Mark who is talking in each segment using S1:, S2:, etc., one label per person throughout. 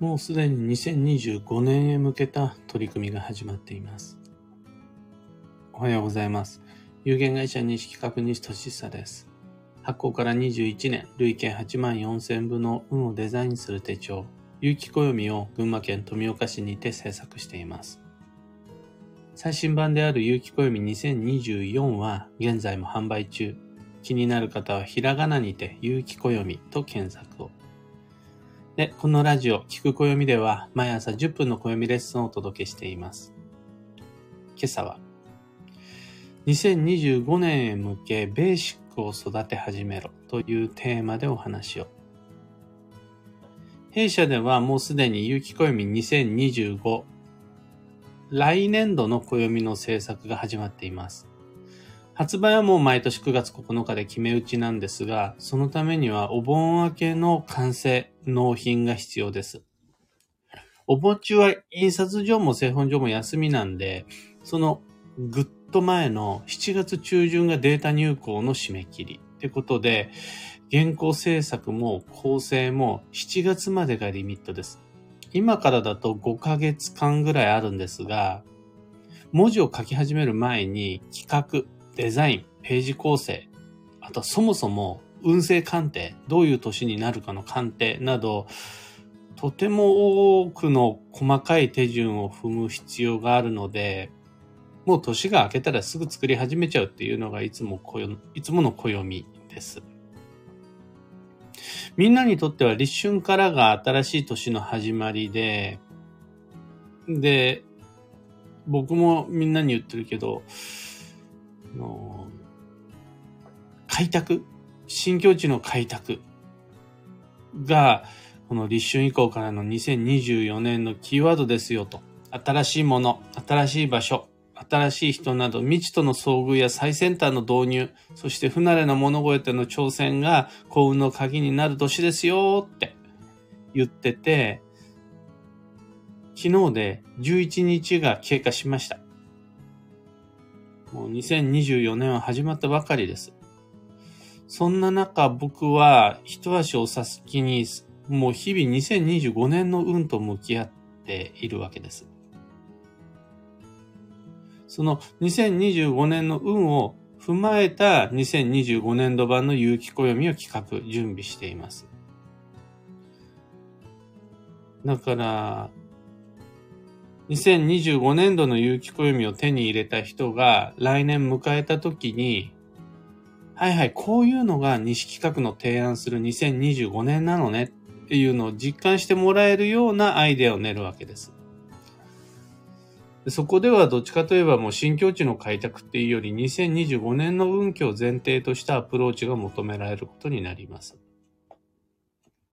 S1: もうすでに2025年へ向けた取り組みが始まっています。おはようございます。有限会社西企画西俊久です。発行から21年、累計8万4000部の運をデザインする手帳、有機暦を群馬県富岡市にて制作しています。最新版である有機暦2024は現在も販売中。気になる方はひらがなにて有機暦と検索を。で、このラジオ、聞く暦では毎朝10分の暦レッスンをお届けしています。今朝は、2025年へ向けベーシックを育て始めろというテーマでお話を。弊社ではもうすでに有機暦2025来年度の暦の制作が始まっています。発売はもう毎年9月9日で決め打ちなんですが、そのためにはお盆明けの完成、納品が必要です。お盆中は印刷所も製本所も休みなんで、そのぐっと前の7月中旬がデータ入稿の締め切りってことで、原稿制作も構成も7月までがリミットです。今からだと5ヶ月間ぐらいあるんですが、文字を書き始める前に企画、デザイン、ページ構成、あとそもそも運勢鑑定、どういう年になるかの鑑定など、とても多くの細かい手順を踏む必要があるので、もう年が明けたらすぐ作り始めちゃうっていうのがいつもこよ、いつもの暦です。みんなにとっては立春からが新しい年の始まりで、で、僕もみんなに言ってるけど、の開拓？新境地の開拓？が、この立春以降からの2024年のキーワードですよと。新しいもの、新しい場所、新しい人など未知との遭遇や最先端の導入、そして不慣れな物事への挑戦が幸運の鍵になる年ですよって言ってて、昨日で11日が経過しました。もう2024年は始まったばかりです。そんな中僕は一足お先にもう日々2025年の運と向き合っているわけです。その2025年の運を踏まえた2025年度版の有機暦を企画、準備しています。だから、2025年度の有機暦を手に入れた人が来年迎えた時に、はいはい、こういうのが西企画の提案する2025年なのねっていうのを実感してもらえるようなアイデアを練るわけです。そこではどっちかといえばもう新境地の開拓っていうより2025年の運気を前提としたアプローチが求められることになります。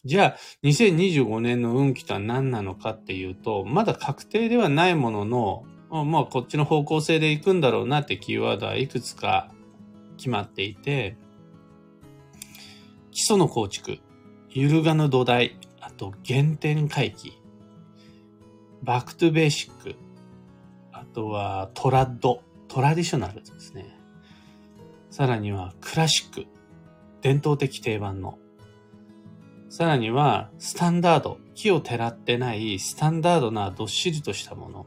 S1: じゃあ、2025年の運気とは何なのかっていうと、まだ確定ではないものの、まあこっちの方向性で行くんだろうなってキーワードはいくつか決まっていて、基礎の構築、揺るがぬ土台、あと原点回帰、 back to basic、あとはトラッド、トラディショナルですね。さらにはクラシック、伝統的定番の。さらにはスタンダード、木をてらってないスタンダードなどっしりとしたもの。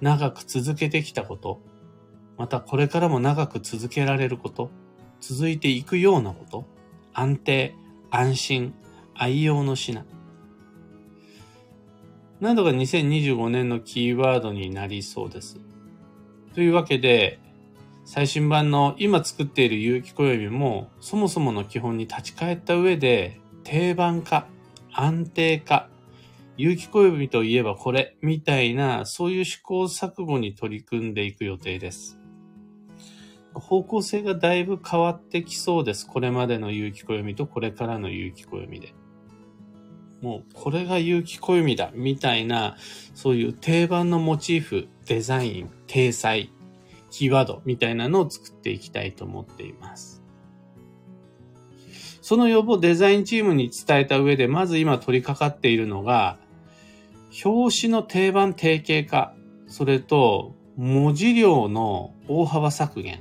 S1: 長く続けてきたこと、またこれからも長く続けられること、続いていくようなこと、安定、安心、愛用の品。などが2025年のキーワードになりそうです。というわけで、最新版の今作っている有機暦もそもそもの基本に立ち返った上で定番化、安定化、有機暦といえばこれみたいなそういう試行錯誤に取り組んでいく予定です。方向性がだいぶ変わってきそうです。これまでの有機暦とこれからの有機暦で。もうこれが有機暦だみたいなそういう定番のモチーフ、デザイン、体裁、キーワードみたいなのを作っていきたいと思っています。その要望デザインチームに伝えた上で、まず今取り掛かっているのが、表紙の定番定型化、それと文字量の大幅削減、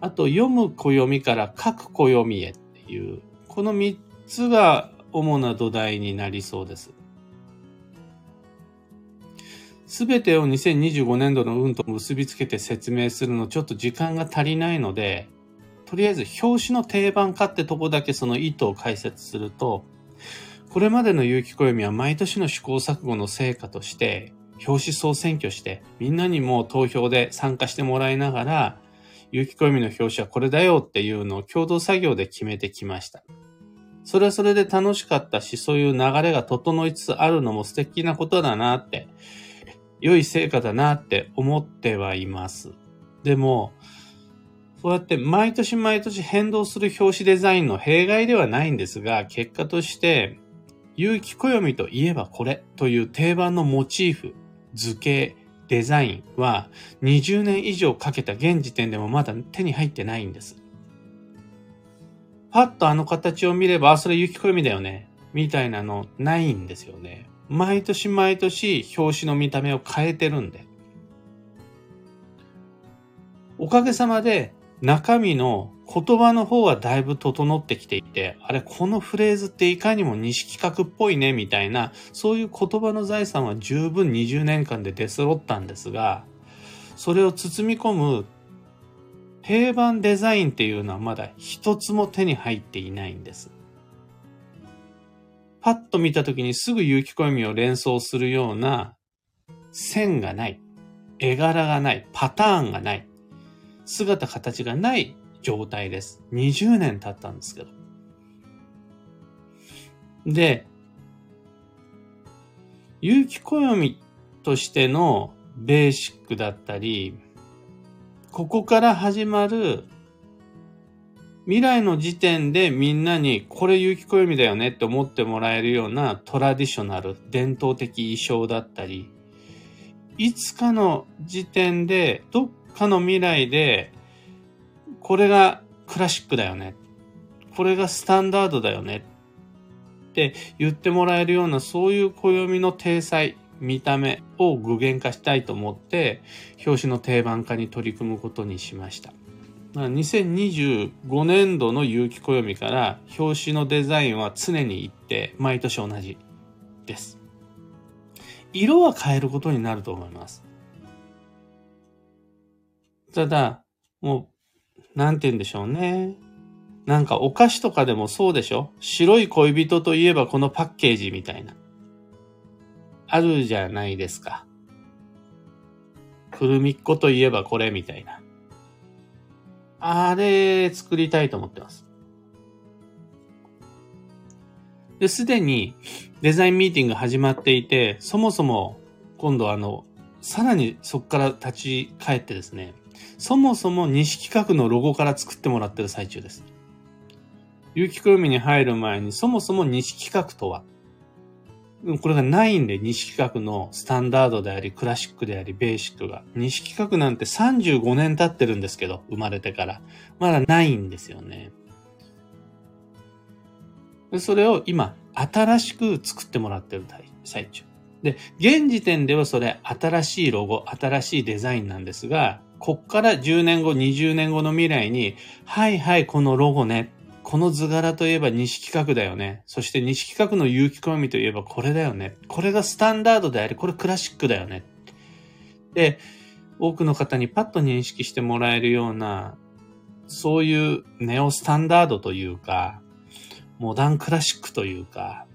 S1: あと読む暦から書く暦へっていう、この3つが主な土台になりそうです。すべてを2025年度の運と結びつけて説明するのちょっと時間が足りないので、とりあえず表紙の定番化ってとこだけその意図を解説すると、これまでの有機暦は毎年の試行錯誤の成果として、表紙総選挙して、みんなにも投票で参加してもらいながら、有機暦の表紙はこれだよっていうのを共同作業で決めてきました。それはそれで楽しかったし、そういう流れが整いつつあるのも素敵なことだなって、良い成果だなって思ってはいます。でも、そうやって毎年毎年変動する表紙デザインの弊害ではないんですが、結果として、有機暦といえばこれという定番のモチーフ、図形、デザインは20年以上かけた現時点でもまだ手に入ってないんです。パッとあの形を見れば、あ、それ有機暦だよね。みたいなのないんですよね。毎年毎年表紙の見た目を変えてるんで。おかげさまで中身の言葉の方はだいぶ整ってきていて、あれ、このフレーズっていかにも西企画っぽいね、みたいな、そういう言葉の財産は十分20年間で出揃ったんですが、それを包み込む定番デザインっていうのはまだ一つも手に入っていないんです。パッと見た時にすぐ有機暦を連想するような線がない、絵柄がない、パターンがない、姿形がない状態です。20年経ったんですけど。で、有機暦としてのベーシックだったり、ここから始まる未来の時点でみんなにこれ有機暦だよねって思ってもらえるようなトラディショナル、伝統的衣装だったり、いつかの時点でどっかの未来で、これがクラシックだよね。これがスタンダードだよね。って言ってもらえるような、そういう暦の体裁、見た目を具現化したいと思って、表紙の定番化に取り組むことにしました。2025年度の有機暦から表紙のデザインは常に一定、毎年同じです。色は変えることになると思います。ただ、もう、なんて言うんでしょうね。なんかお菓子とかでもそうでしょ白い恋人といえばこのパッケージみたいな。あるじゃないですか。くるみっこといえばこれみたいな。あれ作りたいと思ってます。で、すでにデザインミーティング始まっていて、そもそも今度あの、さらにそこから立ち返ってですね、そもそも西企画のロゴから作ってもらってる最中です。有機暦に入る前にそもそも西企画とは、これがないんで、西企画のスタンダードであり、クラシックであり、ベーシックが。西企画なんて35年経ってるんですけど、生まれてから。まだないんですよね。でそれを今、新しく作ってもらってる最中。で、現時点ではそれ新しいロゴ、新しいデザインなんですが、こっから10年後、20年後の未来に、はいはい、このロゴね。この図柄といえば西企画だよね。そして西企画の有機暦といえばこれだよね。これがスタンダードであり、これクラシックだよね。で、多くの方にパッと認識してもらえるような、そういうネオスタンダードというか、モダンクラシックというか、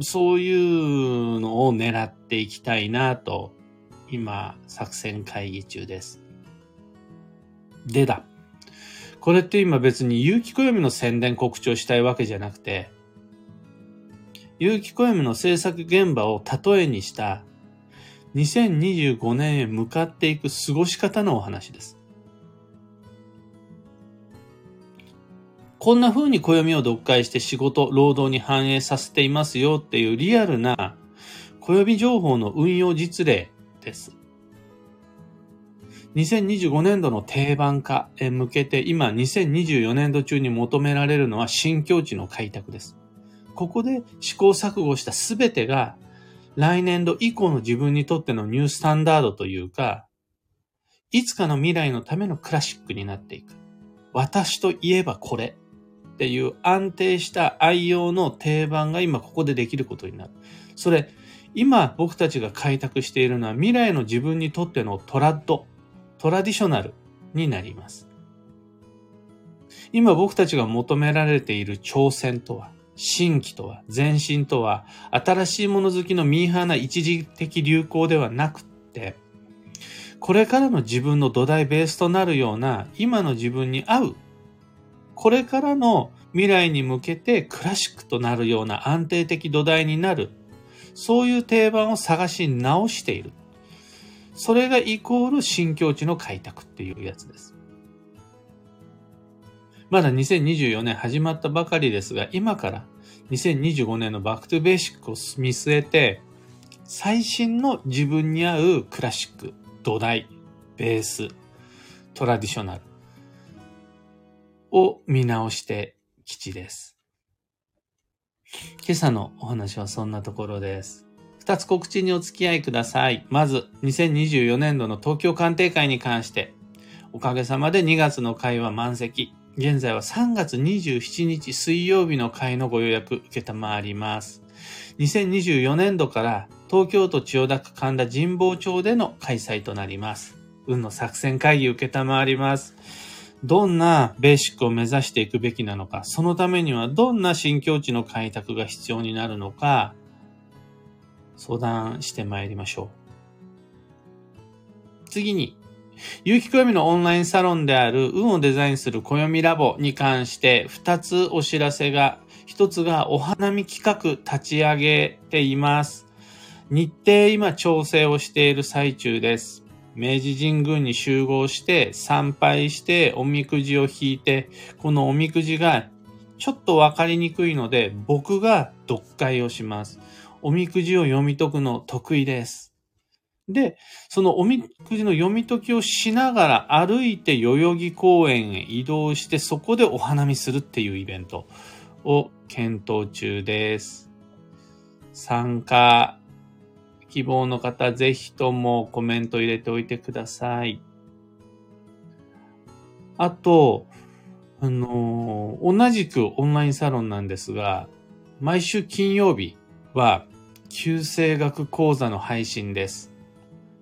S1: そういうのを狙っていきたいなと、今、作戦会議中です。でだ。これって今別に有機暦の宣伝告知をしたいわけじゃなくて、有機暦の制作現場を例えにした2025年へ向かっていく過ごし方のお話です。こんな風に暦を読解して仕事、労働に反映させていますよっていうリアルな暦情報の運用実例です。2025年度の定番化へ向けて今2024年度中に求められるのは新境地の開拓です。ここで試行錯誤したすべてが来年度以降の自分にとってのニュースタンダードというか、いつかの未来のためのクラシックになっていく。私といえばこれ。っていう安定した愛用の定番が今ここでできることになる。それ、今僕たちが開拓しているのは未来の自分にとってのトラッド、トラディショナルになります。今僕たちが求められている挑戦とは、新規とは、前進とは、新しいもの好きのミーハーな一時的流行ではなくって、これからの自分の土台ベースとなるような今の自分に合う、これからの未来に向けてクラシックとなるような安定的土台になる、そういう定番を探し直している。それがイコール新境地の開拓っていうやつです。まだ2024年始まったばかりですが、今から2025年の back to basic を見据えて、最新の自分に合うクラシック、土台、ベース、トラディショナルを見直して基地です。今朝のお話はそんなところです。二つ告知にお付き合いください。まず、2024年度の東京鑑定会に関して、おかげさまで2月の会は満席。現在は3月27日水曜日の会のご予約受けたまわります。2024年度から東京都千代田区神田神保町での開催となります。運の作戦会議受けたまわります。どんなベーシックを目指していくべきなのか、そのためにはどんな新境地の開拓が必要になるのか、相談してまいりましょう。次に、有機暦のオンラインサロンである運をデザインする暦ラボに関して2つお知らせが、1つがお花見企画立ち上げています。日程今調整をしている最中です。明治神宮に集合して参拝しておみくじを引いて、このおみくじがちょっとわかりにくいので僕が読解をします。おみくじを読み解くの得意です。で、そのおみくじの読み解きをしながら歩いて代々木公園へ移動してそこでお花見するっていうイベントを検討中です。参加希望の方、ぜひともコメント入れておいてください。あと、あのー、同じくオンラインサロンなんですが、毎週金曜日は、旧生学講座の配信です。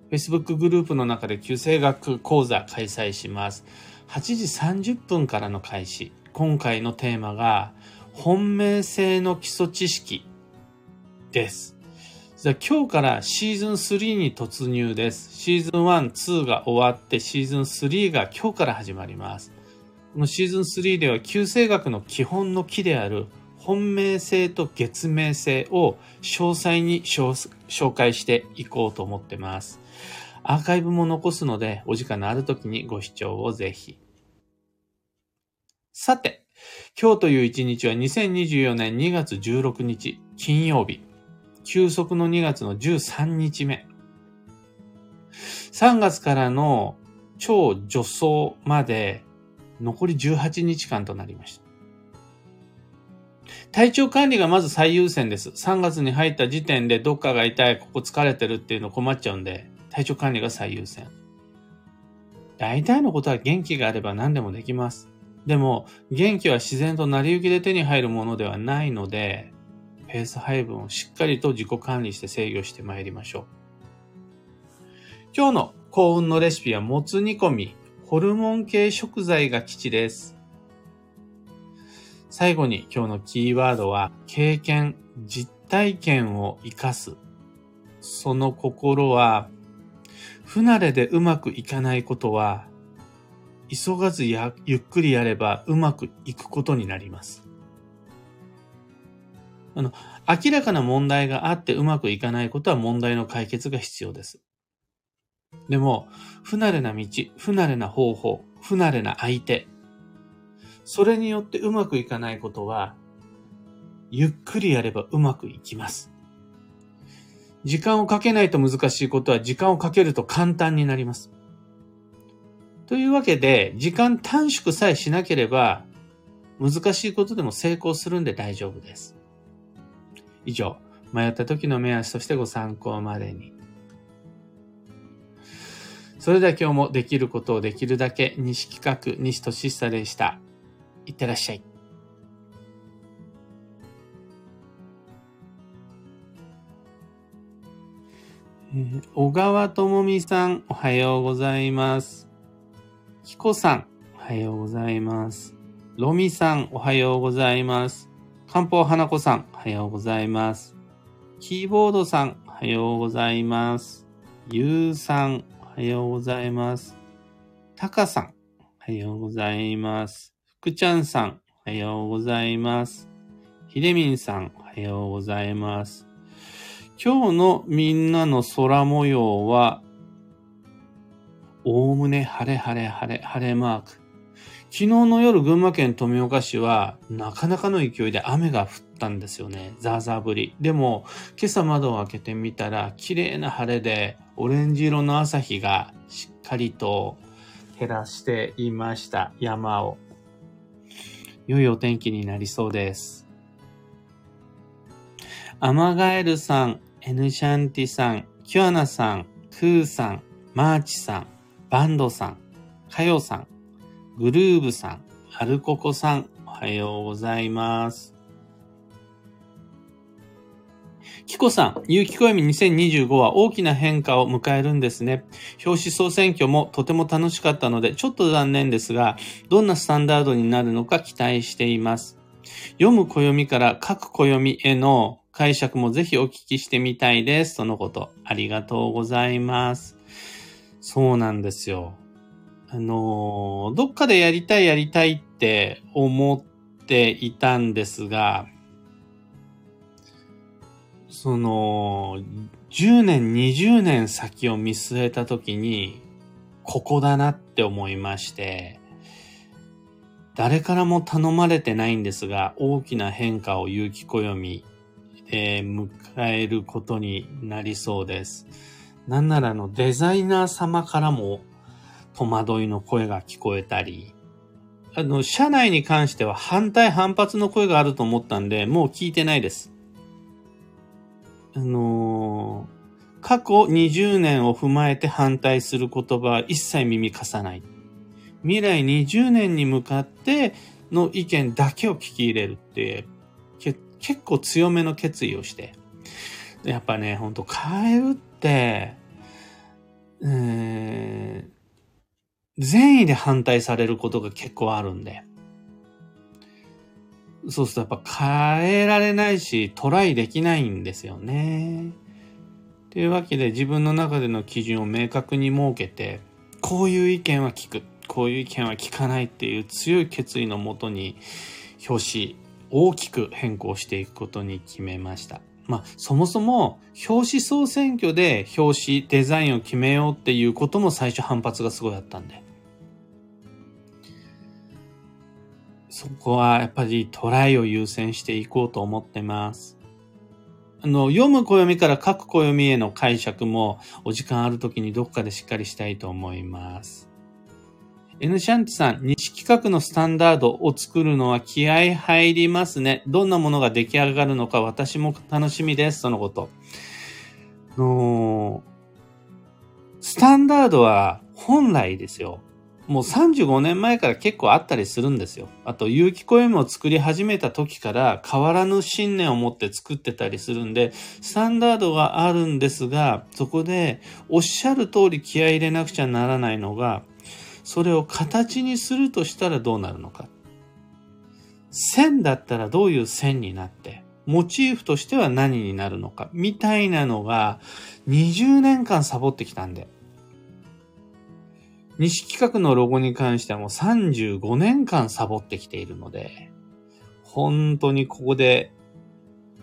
S1: Facebook グループの中で旧生学講座開催します。8時30分からの開始。今回のテーマが、本命性の基礎知識です。じゃ今日からシーズン3に突入です。シーズン1、2が終わってシーズン3が今日から始まります。このシーズン3では旧生学の基本の木である本命性と月命性を詳細に紹介していこうと思ってます。アーカイブも残すので、お時間のある時にご視聴をぜひ。さて、今日という一日は2024年2月16日金曜日。休息の2月の13日目。3月からの超助走まで残り18日間となりました。体調管理がまず最優先です。3月に入った時点でどっかが痛い、ここ疲れてるっていうの困っちゃうんで、体調管理が最優先。大体のことは元気があれば何でもできます。でも、元気は自然と成り行きで手に入るものではないので、ペース配分をしっかりと自己管理して制御してまいりましょう。今日の幸運のレシピはもつ煮込み、ホルモン系食材が基地です。最後に今日のキーワードは、経験、実体験を活かす。その心は、不慣れでうまくいかないことは、急がずやゆっくりやればうまくいくことになります。あの、明らかな問題があってうまくいかないことは問題の解決が必要です。でも、不慣れな道、不慣れな方法、不慣れな相手、それによってうまくいかないことは、ゆっくりやればうまくいきます。時間をかけないと難しいことは時間をかけると簡単になります。というわけで、時間短縮さえしなければ、難しいことでも成功するんで大丈夫です。以上、迷った時の目安としてご参考までに。それでは今日もできることをできるだけ西企画西俊久でした。いってらっしゃい。えー、小川智美さん、おはようございます。きこさん、おはようございます。ロミさん、おはようございます。漢方花子さん、おはようございます。キーボードさん、おはようございます。ゆうさん、おはようございます。たかさん、おはようございます。くちゃんさん、おはようございます。ひでみんさん、おはようございます。今日のみんなの空模様は、おおむね晴れ晴れ晴れ晴れマーク。昨日の夜、群馬県富岡市は、なかなかの勢いで雨が降ったんですよね。ザーザー降り。でも、今朝窓を開けてみたら、綺麗な晴れで、オレンジ色の朝日がしっかりと照らしていました。山を。良いお天気になりそうです。アマガエルさん、エヌシャンティさん、キュアナさん、クーさん、マーチさん、バンドさん、カヨさん、グルーブさん、アルココさん、おはようございます。キコさん、有機暦2025は大きな変化を迎えるんですね。表紙総選挙もとても楽しかったので、ちょっと残念ですが、どんなスタンダードになるのか期待しています。読む暦から書く暦への解釈もぜひお聞きしてみたいです。とのこと。ありがとうございます。そうなんですよ。あの、どっかでやりたいやりたいって思っていたんですが、その、10年、20年先を見据えたときに、ここだなって思いまして、誰からも頼まれてないんですが、大きな変化を有機暦で迎えることになりそうです。なんならあのデザイナー様からも戸惑いの声が聞こえたり、あの、社内に関しては反対反発の声があると思ったんで、もう聞いてないです。あのー過去20年を踏まえて反対する言葉は一切耳貸さない。未来20年に向かっての意見だけを聞き入れるって、け結構強めの決意をして。やっぱね、ほんと変えるって、えー善意で反対されることが結構あるんで。そうするとやっぱ変えられないし、トライできないんですよね。というわけで自分の中での基準を明確に設けて、こういう意見は聞く、こういう意見は聞かないっていう強い決意のもとに、表紙、大きく変更していくことに決めました。まあ、そもそも、表紙総選挙で表紙、デザインを決めようっていうことも最初反発がすごいあったんで。そこはやっぱりトライを優先していこうと思ってます。あの、読む暦から書く暦への解釈もお時間ある時にどっかでしっかりしたいと思います。N シャンティさん、西企画のスタンダードを作るのは気合入りますね。どんなものが出来上がるのか私も楽しみです。そのこと。のスタンダードは本来ですよ。もう35年前から結構あったりするんですよ。あと、有機暦を作り始めた時から変わらぬ信念を持って作ってたりするんで、スタンダードがあるんですが、そこでおっしゃる通り気合入れなくちゃならないのが、それを形にするとしたらどうなるのか。線だったらどういう線になって、モチーフとしては何になるのか、みたいなのが20年間サボってきたんで。西企画のロゴに関してはもう35年間サボってきているので、本当にここで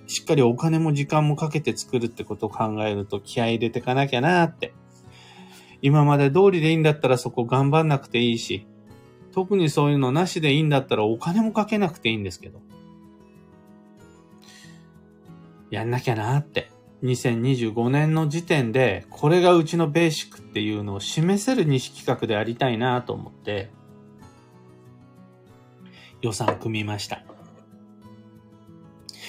S1: しっかりお金も時間もかけて作るってことを考えると気合入れてかなきゃなって。今まで通りでいいんだったらそこ頑張んなくていいし、特にそういうのなしでいいんだったらお金もかけなくていいんですけど。やんなきゃなって。2025年の時点で、これがうちのベーシックっていうのを示せる西企画でありたいなと思って、予算組みました。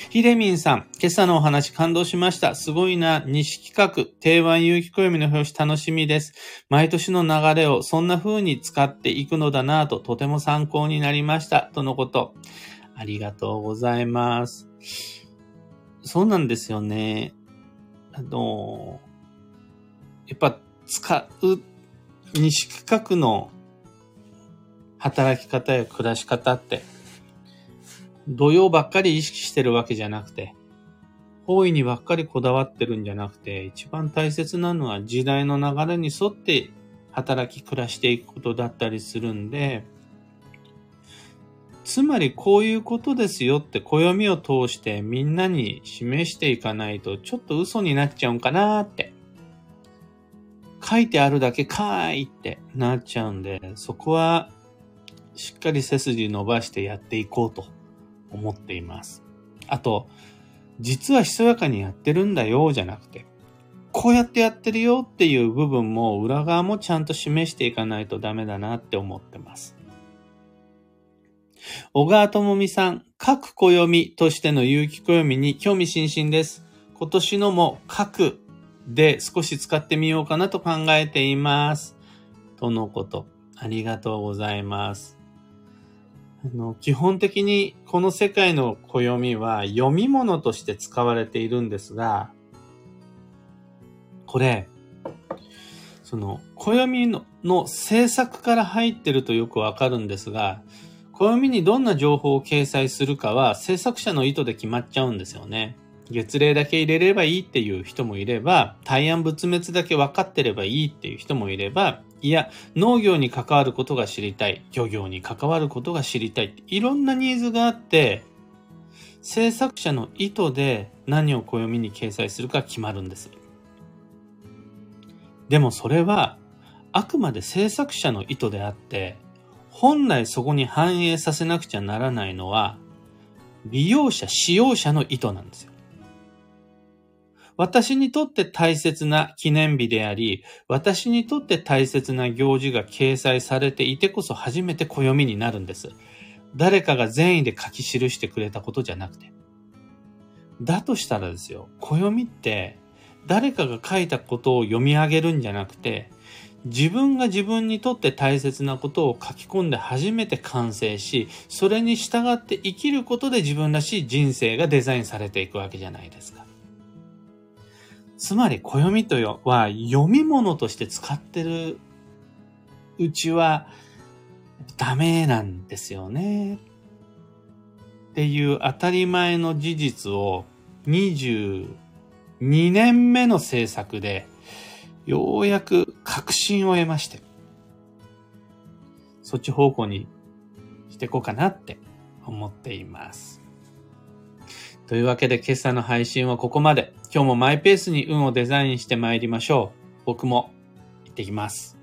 S1: ひでみんさん、今朝のお話感動しました。すごいな。西企画、定番有機暦の表紙楽しみです。毎年の流れをそんな風に使っていくのだなととても参考になりました。とのこと。ありがとうございます。そうなんですよね。あの、やっぱ使う西区画の働き方や暮らし方って、土曜ばっかり意識してるわけじゃなくて、方位にばっかりこだわってるんじゃなくて、一番大切なのは時代の流れに沿って働き暮らしていくことだったりするんで、つまりこういうことですよって暦を通してみんなに示していかないとちょっと嘘になっちゃうんかなって。書いてあるだけかーいってなっちゃうんで、そこはしっかり背筋伸ばしてやっていこうと思っています。あと、実はひそやかにやってるんだよじゃなくて、こうやってやってるよっていう部分も裏側もちゃんと示していかないとダメだなって思ってます。小川智美さん、各暦としての有機暦に興味津々です。今年のも各で少し使ってみようかなと考えています。とのこと。ありがとうございます。あの基本的にこの世界の暦は読み物として使われているんですが、これ、その暦のの制作から入ってるとよくわかるんですが、暦にどんな情報を掲載するかは制作者の意図で決まっちゃうんですよね。月齢だけ入れればいいっていう人もいれば、大安仏滅だけ分かってればいいっていう人もいれば、いや、農業に関わることが知りたい、漁業に関わることが知りたいいろんなニーズがあって、制作者の意図で何を暦に掲載するか決まるんです。でもそれは、あくまで制作者の意図であって、本来そこに反映させなくちゃならないのは、利用者、使用者の意図なんですよ。私にとって大切な記念日であり、私にとって大切な行事が掲載されていてこそ初めて暦になるんです。誰かが善意で書き記してくれたことじゃなくて。だとしたらですよ、暦って誰かが書いたことを読み上げるんじゃなくて、自分が自分にとって大切なことを書き込んで初めて完成し、それに従って生きることで自分らしい人生がデザインされていくわけじゃないですか。つまり暦とよは読み物として使ってるうちはダメなんですよね。っていう当たり前の事実を22年目の制作でようやく確信を得まして、そっち方向にしていこうかなって思っています。というわけで今朝の配信はここまで。今日もマイペースに運をデザインして参りましょう。僕も行ってきます。